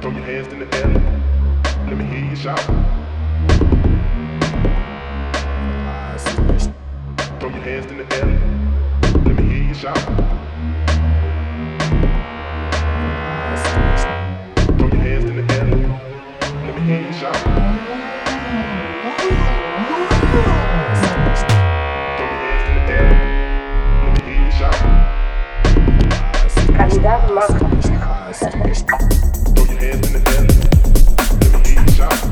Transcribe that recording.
Throw your hands in the air. Let me hear you shout. Throw your hands in the air. Let me hear you shout. Throw your hands in the air. Let me hear you shout hands in the air. Let me hear you shout.